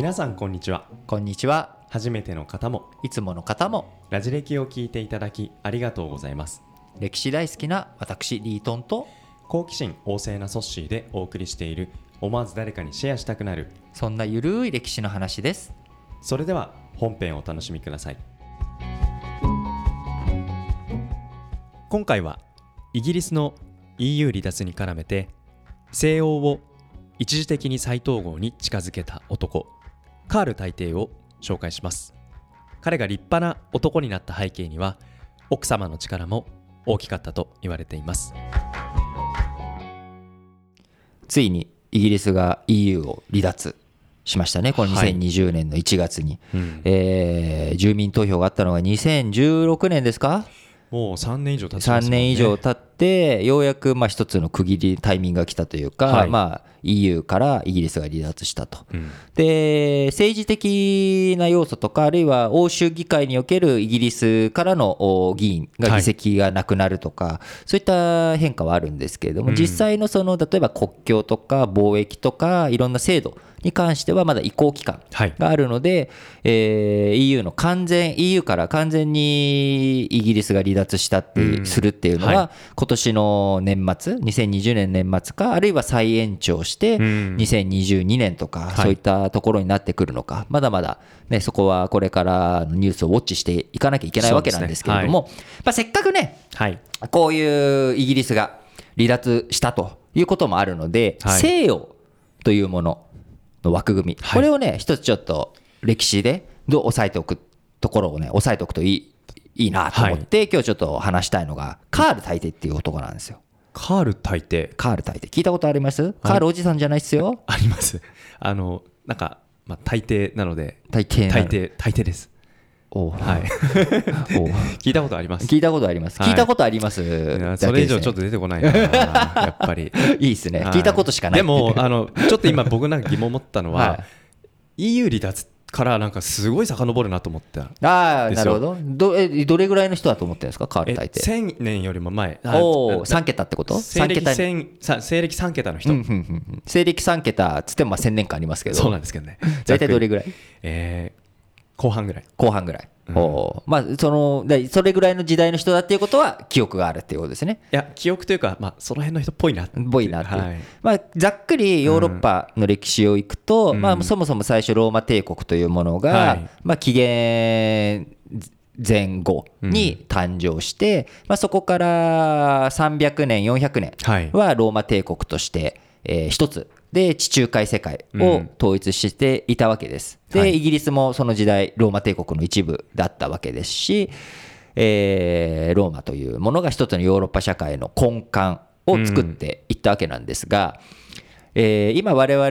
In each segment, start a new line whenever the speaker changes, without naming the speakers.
皆さんこんにちは
こんにちは。
初めての方も
いつもの方も
ラジ歴を聞いていただきありがとうございます
歴史大好きな私リートンと
好奇心旺盛なソッシーでお送りしている思わず誰かにシェアしたくなる
そんなゆるい歴史の話です。
それでは本編をお楽しみください今回はイギリスの EU 離脱に絡めて西欧を一時的に再統合に近づけた男カール大帝を紹介します。彼が立派な男になった背景には奥様の力も大きかったと言われています。
ついにイギリスが EU を離脱しましたね。この
はい。
2020年の1月に。
うん。
えー住民投票があったのが2016年ですか？
もう3年以上経ちますね。
3年以上経ってようやくまあ一つの区切りタイミングが来たというか、
はい。
まあ、EU からイギリスが離脱したと。
うん。
で政治的な要素とかあるいは欧州議会におけるイギリスからのお議員が議席がなくなるとか、そういった変化はあるんですけれども、
うん。
実際のその例えば国境とか貿易とかいろんな制度に関してはまだ移行期間
はい。
があるので、えー EU の完全 EU から完全にイギリスが離脱したって、
うん。
するっていうのは、
は
今年の年末2020年年末かあるいは再延長して、
うん。
2022年とか、
はい。
そういったところになってくるのか、まだまだ、ね、そこはこれからのニュースをウォッチしていかなきゃいけないわけなんですけれども、まあ、せっかくね、
はい。
こういうイギリスが離脱したということもあるので、
はい。
西洋というものの枠組み、
はい。
これをね、一つちょっと歴史でどう押さえておくところをね、押さえておくといいいいなと思って、今日ちょっと話したいのが、カール大帝っていう男なんですよ。
カール大帝？
カール大帝、聞いたことあります？カールおじさんじゃないっすよ。
あります。あのなんか、まあ、大抵なので
大抵な
大抵大抵です。
おう
はい。
おう
聞いたことあります？
聞いたことあります。
はい。
聞いたことあります。ね
それ以上ちょっと出てこないなやっぱり。
いいですね。
はい。
聞いたことしかない。
でもあのちょっと今僕なんか疑問持ったのは、
は
EU 離脱からなんかすごい遡るなと思った
ああ、
ですよ。
なるほど。どえどれぐらいの人だと思ってるんですか、カー
え
ル大帝。
1000年よりも前。あ
おお、
あ
3桁ってこと？
西
?3
暦
桁に。
1000さ西暦3桁の人、
うんうんうんうん。西暦3桁つってもまあ1000年間ありますけど、
そうなんですけどね。
大体どれぐらい？
えー後半ぐらい。
後半ぐらい。
うん。
おー。まあ、そのだそれぐらいの時代の人だっていうことは記憶があるっていうことですね。
いや記憶というか、まあ、その辺の人っぽいなって
ぽいなっていう、
はい。
まあ、ざっくりヨーロッパの歴史をいくと、
うん。
まあ、そもそも最初ローマ帝国というものが、
はい。
まあ、紀元前後に誕生して、まあ、そこから300年400年
はい。
はローマ帝国として、えー一つで地中海世界を統一していたわけです。で、
はい。
イギリスもその時代ローマ帝国の一部だったわけですし、えーローマというものが一つのヨーロッパ社会の根幹を作っていったわけなんですが、えー今我々は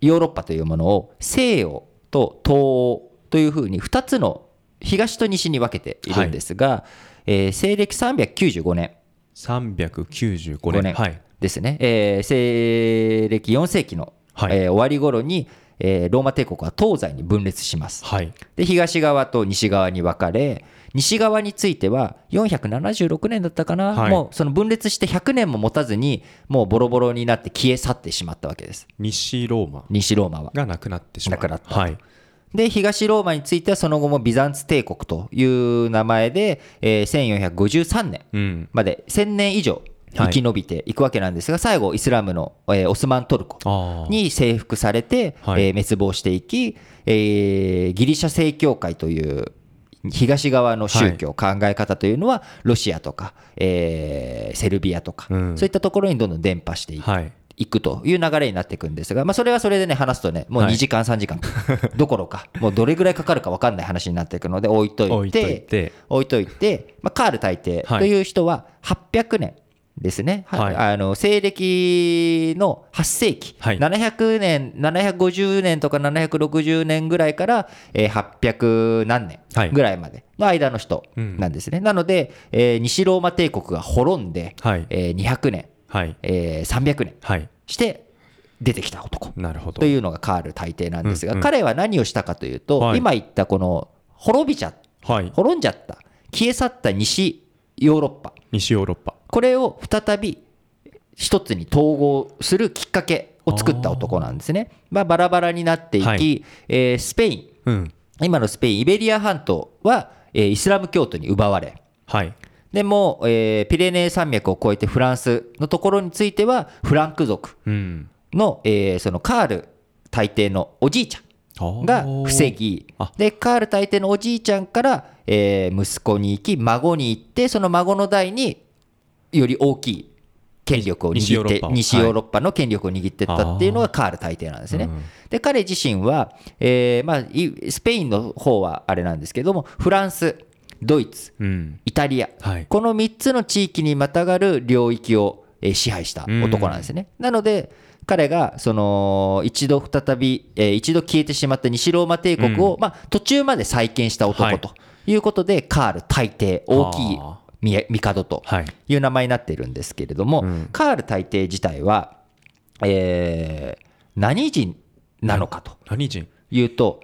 ヨーロッパというものを西洋と東欧というふうに2つの東と西に分けているんですが、えー西暦395年。
395
5
年。
ですね、えー西暦4世紀の、
はい。
えー終わり頃に、えーローマ帝国は東西に分裂します。
はい。
で東側と西側に分かれ西側については476年だったかな、
はい。
もうその分裂して100年も持たずにもうボロボロになって消え去ってしまったわけです。
西ローマ。
西ローマは。
がなくなってしまう。
なくなった。
はい。
で東ローマについてはその後もビザンツ帝国という名前で、えー1453年
うん。
まで1000年以上生き延びていくわけなんですが、最後イスラムの、えーオスマントルコに征服されて、
はい。
えー滅亡していき、えーギリシャ正教会という東側の宗教、考え方というのはロシアとか、えーセルビアとか、
うん。
そういったところにどんどん伝播していく。
はい。
いくという流れになっていくんですが、まあ、それはそれでね、話すとね、もう
はい。
2時間、3時間 どころか、もうどれぐらいかかるか分かんない話になっていくので、置いといて、
置いといて。
置いといてまあ、カール大帝
はい
という人は800年ですね、は
はい。
あの西暦の8世紀、
はい。
700年、750年とか760年ぐらいから、えー800何年
はい。
ぐらいまでの間の人なんですね。なので、えー西ローマ帝国が滅んで、
はい。
えー200年、
はい。
えー300年
はい。
して出てきた男
なるほど。
というのがカール大帝なんですが、
うんうん。
彼は何をしたかというと、
はい。
今言ったこの滅びちゃ
はい。
滅んじゃった消え去った西ヨーロッパ。
西ヨーロッパ
これを再び一つに統合するきっかけを作った男なんですね。まあ、バラバラになっていき、
はい。
えースペイン。
うん。
今のスペインイベリア半島は、えーイスラム教徒に奪われ。
はい。
でも、えーピレネー山脈を越えてフランスのところについてはフランク族
うん。
の,、えーそのカール大帝のおじいちゃんが防ぎ
あ。
でカール大帝のおじいちゃんから、えー息子に行き孫に行ってその孫の代により大きい権力を握って
西ヨーロッパ
の権力を握っていったっていうのがカール大帝なんですね。
うん。
で彼自身は、えーまあ、いスペインの方はあれなんですけどもフランスドイツ
うん。
イタリア、
はい。
この3つの地域にまたがる領域をえー支配した男なんですね。なので彼がその一度再び、えー一度消えてしまった西ローマ帝国を、まあ、途中まで再建した
はい
男とい。うことで、カール大帝大きい帝と
はい。
いう名前になっているんですけれども、
うん。
カール大帝自体は、えー何人なのかと
何人？
いうと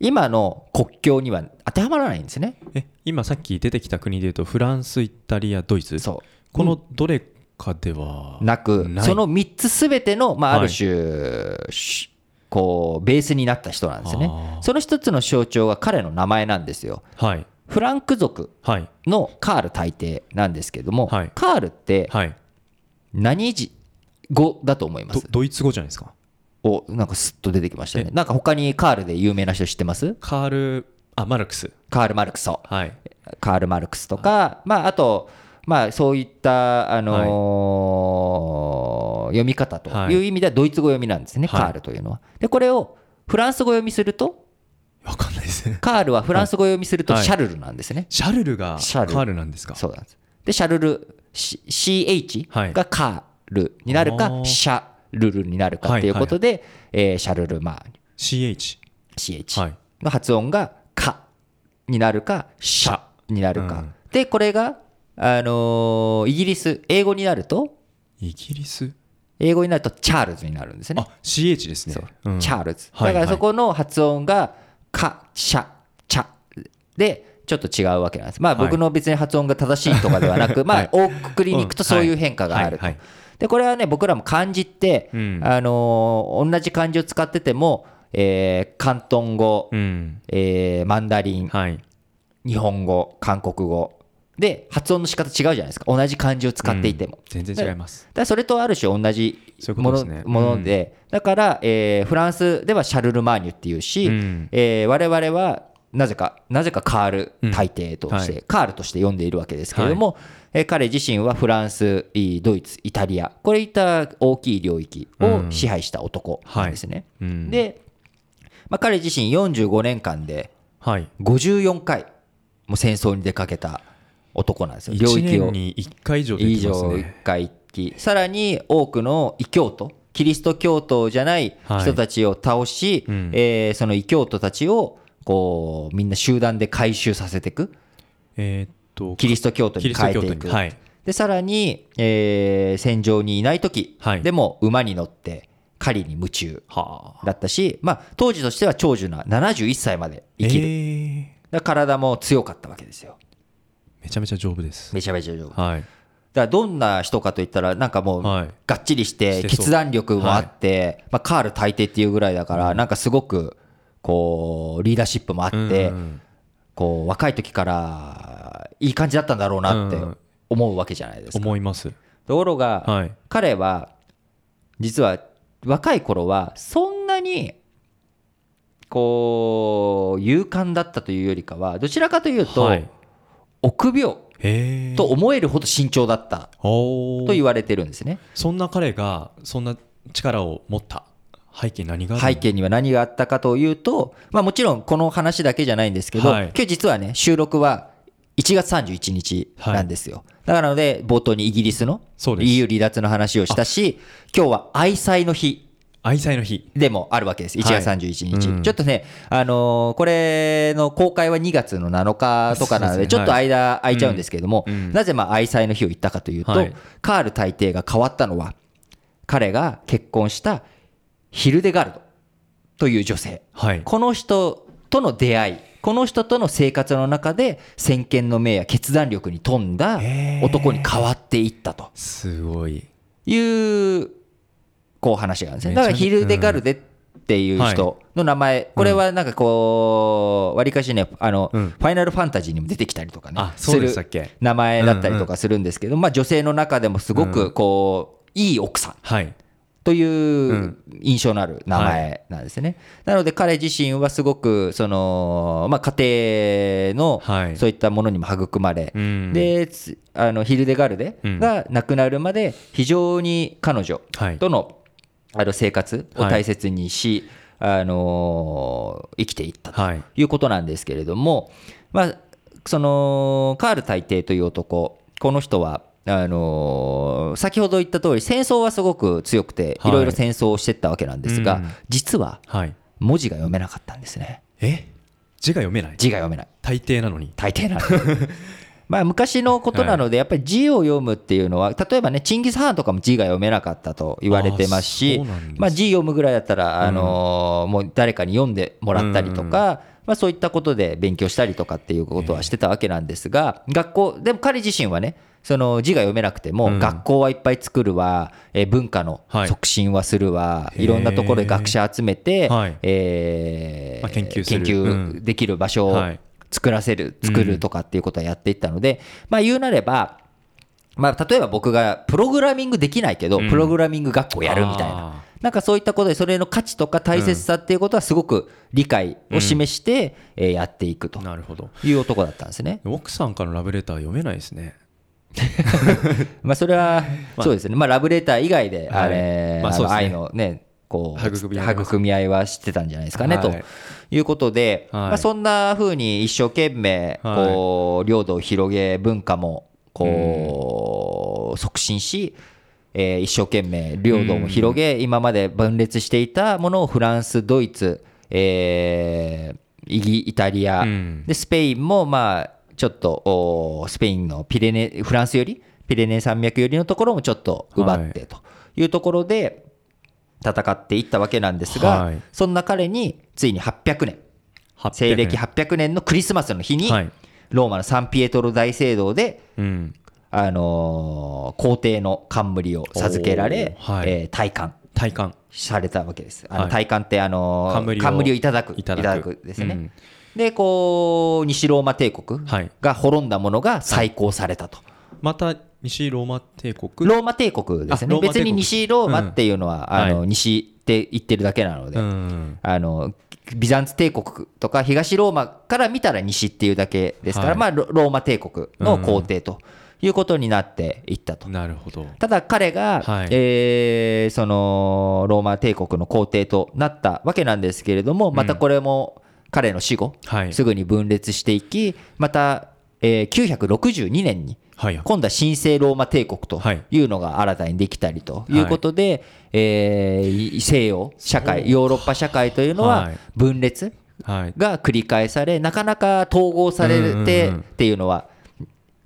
今の国境には当てはまらないんですね。
え今さっき出てきた国でいうとフランスイタリアドイツ？
そう。
このどれかでは
なくその3つすべての、まあ、あ
はい。
る種、しこうベースになった人なんですね。その一つの象徴が彼の名前なんですよ。
はい
フランク族
はい。
のカール大帝なんですけども、
はい。
カールって
はい。
何字語だと思います？
どドイツ語じゃないですか？
おなんかスッと出てきましたね。なんか他にカールで有名な人知ってます？
カールあマルクス。
カール・マルクス。
はい。
カール・マルクスとか、まあ、あと、まあ、そういった、あのー読み方という意味ではドイツ語読みなんですね、
はい。
カールというのは。で、これをフランス語読みすると、
わかんないですね。
カールはフランス語読みすると
はい。
シャルルなんですね。
シャルルがカ
シャル。ル
ールなんですか？
そうなんです。で、シャルル、C- CH
はい。
がカールになるか、シャルルになるかということで、えーシャルル、まあ、
CH
CH
はい。
の発音がカになるか、シャ。になるか。
うん。
で、これが、あのーイギリス、英語になると、
イギリス？
英語になるとチャールズになるんですね。
あ CH ですね。う。ん。
チャールズ。
はい。
だからそこの発音が、カ、シャ、チャで、ちょっと違うわけなんです。まあ
はい
僕の別に発音が正しいとかではなく、まあ大くくりに行くとそういう変化があると。で、これはね、僕らも漢字って、
うん
あのー同じ漢字を使ってても、えー広東語、
うん
えーマンダリン、
はい
日本語、韓国語。で、発音の仕方違うじゃないですか。同じ漢字を使っていても。
全然違います
だそれとある種同じもの
ことですね。
もので、だから、えーフランスではシャルル・マーニュっていうし、
うん。
えー我々はなぜか、なぜかカール大帝として、
うん。は
カールとして呼んでいるわけですけれども、えー彼自身はフランス、いドイツ、イタリア、これいった大きい領域を支配した男なんですね。
うん。
で、まあ、彼自身45年間で
はい。
54回もう戦争に出かけた男なんですよ。領
1
域を。
年に1回以上出
以
てます
上
ね
1回行きさらに多くの異教徒キリスト教徒じゃない人たちを倒し、
うん。
えーその異教徒たちをこうみんな集団で回収させていく。
えーっと
キリスト教徒に変えていく、
はい。
でさらに、えー戦場にいない時、
はい。
でも馬に乗って狩りに夢中
はあ。
だったし、まあ、当時としては長寿な71歳まで生きる、
えー。
体も強かったわけですよ。
めちゃめちゃ丈夫です。
めちゃめちゃ丈夫。
はい
らどんな人かといったらなんかもう
はい。
がっちりして決断力もあって、まあ、カール大帝っていうぐらいだからなんかすごくこうリーダーシップもあって
うん。
こう若い時からいい感じだったんだろうなって
うん。
思うわけじゃないですか。
思います。
ところが
はい。
彼は実は若い頃はそんなにこう勇敢だったというよりかはどちらかというと
はい。
臆病と思えるほど慎重だった。と言われてるんですね。
そんな彼がそんな力を持った。背景に何が
背景には何があったかというと、まあ、もちろんこの話だけじゃないんですけど、
はい。
今日実はね収録は1月31日なんですよ、だからので冒頭にイギリスの EU 離脱の話をしたし今日は愛妻の日
愛妻の日。
でもあるわけです。1月31日、
うん。
ちょっとね、あのーこれの公開は2月の7日とかなのでちょっと間空いちゃうんですけれども、
うん。うん。
なぜまあ愛妻の日を言ったかというと、
はい。
カール大帝が変わったのは彼が結婚したヒルデガルドという女性。
はい。
この人との出会いこの人との生活の中で先見の明や決断力に富んだ男に変わっていったと。
すごい。
いうこう話があるんですね。だからヒルデガルデっていう人の名前、これはなんかこうわりかしねあの、
うん。
ファイナルファンタジーにも出てきたりとかねする名前だったりとかするんですけど、まあ、女性の中でもすごくこう、いい奥さん
はい。
といううん。印象のある名前なんですね。なので彼自身はすごくその、まあ、家庭の
はい。
そういったものにも育まれ、
うん。
でつあのヒルデガルデが亡くなるまで非常に彼女
はい。
とのあの生活を大切にし、あのー生きていったと
はい。
いうことなんですけれども、まあ、そのカール大帝という男この人はあのー先ほど言った通り戦争はすごく強くて
はい。
いろいろ戦争をしてったわけなんですが、
うん。
実は
はい。
文字が読めなかったんですね。
え？字が読めない？
字が読めない。
大抵なのに。
大抵なの まあ昔のことなのでやっぱり字を読むっていうのは例えばねチンギス・ハーンとかも字が読めなかったと言われてますしまあ字読むぐらいだったらあのーもう誰かに読んでもらったりとかまあそういったことで勉強したりとかっていうことはしてたわけなんですが学校でも彼自身はねその字が読めなくても
うん。
学校はいっぱい作るわえー文化の
はい。
促進はするわいろんなところで学者集めて
はい。
え
研究
できる場所を
はい
作らせる作るとかっていうことはやっていったので、まあ言うなれば、まあ、例えば僕がプログラミングできないけど、
うん。
プログラミング学校やるみたいな。
あ
なんかそういったことでそれの価値とか大切さっていうことはすごく理解を示して、えーやっていくと
なるほど。
いう男だったんですね。
奥さんからのラブレター読めないですね。
まあそれは
まあ。
そうですね、まあ、ラブレター以外で
はい。
あれ、愛のねこう
育み合い
は。してたんじゃないですかね、
はい。
ということで、
はい。
まあ、そんな風に一生懸命こう領土を広げ文化もこう促進し、えー一生懸命領土も広げ今まで分裂していたものをフランスドイツ、えーイギイタリア、
うん。
でスペインもまあちょっとおスペインのピレネフランスよりピレネ山脈よりのところもちょっと奪ってというところで戦っていったわけなんですが、
はい。
そんな彼についに800年。
800
西暦800年のクリスマスの日に、
はい。
ローマのサンピエトロ大聖堂で、
うん。
あのー皇帝の冠を授けられ、
はい。
えー戴冠
体感
されたわけです。あの
はい。
戴冠って、あのー
冠を
冠をいただく。
いただく
ですね。
うん。
でこう西ローマ帝国
はい。
が滅んだものが再興されたと。
また西ローマ帝国？
ローマ帝国ですね。別に西ローマっていうのは、
うん。
あの
はい
西って言ってるだけなので、
うん。
あのビザンツ帝国とか東ローマから見たら西っていうだけですから、
はい。
まあ、ロローマ帝国の皇帝ということになっていったと。
なるほど。
ただ彼が、
はい。
えーそのローマ帝国の皇帝となったわけなんですけれどもまたこれも彼の死後、
はい。
すぐに分裂していきまた、えー962年に
はい。
今度は神聖ローマ帝国と
はい。
いうのが新たにできたりとい。うことで、えー西洋社会ヨーロッパ社会というの
は
はい。分裂
はい。
が繰り返されなかなか統合されて
うんうんうん。
っていうのは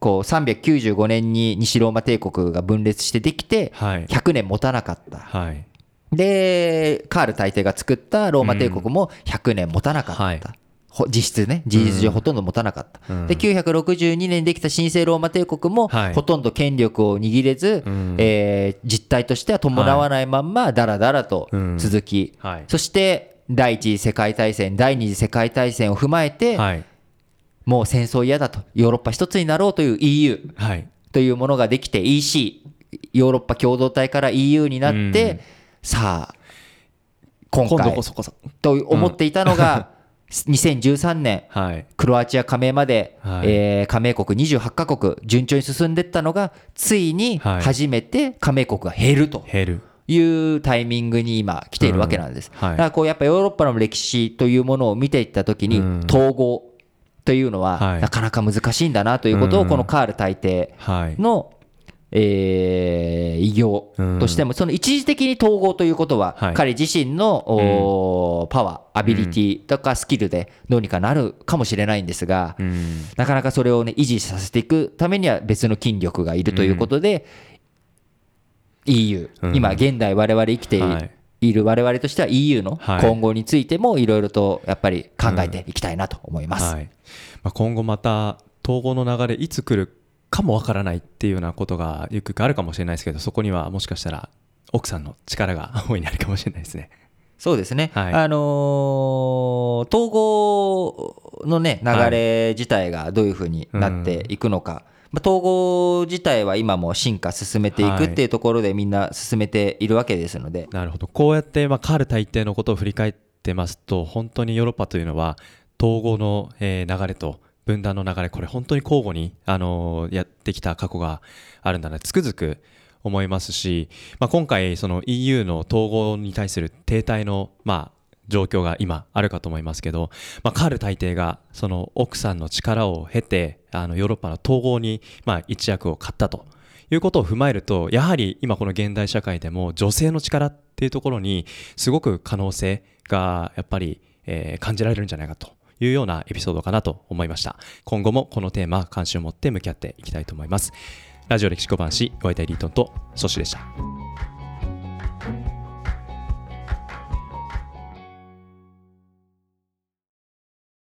こう395年に西ローマ帝国が分裂してできて
はい。
100年持たなかった。
はい。
でカール大帝が作ったローマ帝国も100年持たなかった、
はい。
ほ実質ね事実上ほとんど持たなかった、
うん。
で962年にできた神聖ローマ帝国も
はい。
ほとんど権力を握れず、
うん。
えー実態としては伴わないまんまだらだらと続き、
はい。
そして第一次世界大戦第二次世界大戦を踏まえて、
はい。
もう戦争嫌だとヨーロッパ一つになろうという EU
はい。
というものができて EC ヨーロッパ共同体から EU になって、
うん。
さあ今
今度
回
こそこそ。
と思っていたのが、2013年
はい。
クロアチア加盟まで、
はい。
えー加盟国28カ国順調に進んでいったのがついに
はい。
初めて加盟国が減ると
減る。
いうタイミングに今来ているわけなんです。
うん。はい。
だからこうやっぱヨーロッパの歴史というものを見ていった時に
うん。
統合というのは
はい。
なかなか難しいんだなということを
うん。
このカール大帝
はい。
の、えー偉業としても、その一時的に統合ということは、
はい。
彼自身の、おーパワー、アビリティとかスキルでどうにかなるかもしれないんですが、
うん。
なかなかそれを、ね、維持させていくためには別の筋力がいるということで、EU、
うん。
今現代我々生きてい,、
はい。
る我々としては EU の
はい。
今後についてもいろいろとやっぱり考えていきたいなと思います。
はい。まあ、今後また統合の流れいつ来るかもわからないっていうようなことがゆくゆくあるかもしれないですけどそこにはもしかしたら奥さんの力が大いにあるかもしれないですね。
そうですね、
はい。
あのー統合のね流れ自体がどういうふうになっていくのか、まあ統合自体は今も進化進めていくっていうところでみんな進めているわけですので、
なるほど。こうやって、まあ、カール大帝のことを振り返ってますと本当にヨーロッパというのは統合の、えー流れと分断の流れこれ本当に交互に、あのやってきた過去があるんだなつくづく思いますし、まあ、今回その EU の統合に対する停滞の、まあ、状況が今あるかと思いますけど、まあ、カール大帝がその奥さんの力を経てあのヨーロッパの統合に、まあ、一役を買ったということを踏まえるとやはり今この現代社会でも女性の力っていうところにすごく可能性がやっぱり、えー感じられるんじゃないかというようなエピソードかなと思いました。今後もこのテーマ関心を持って向き合っていきたいと思います。ラジオ歴史小話お相手リートンとソシでした。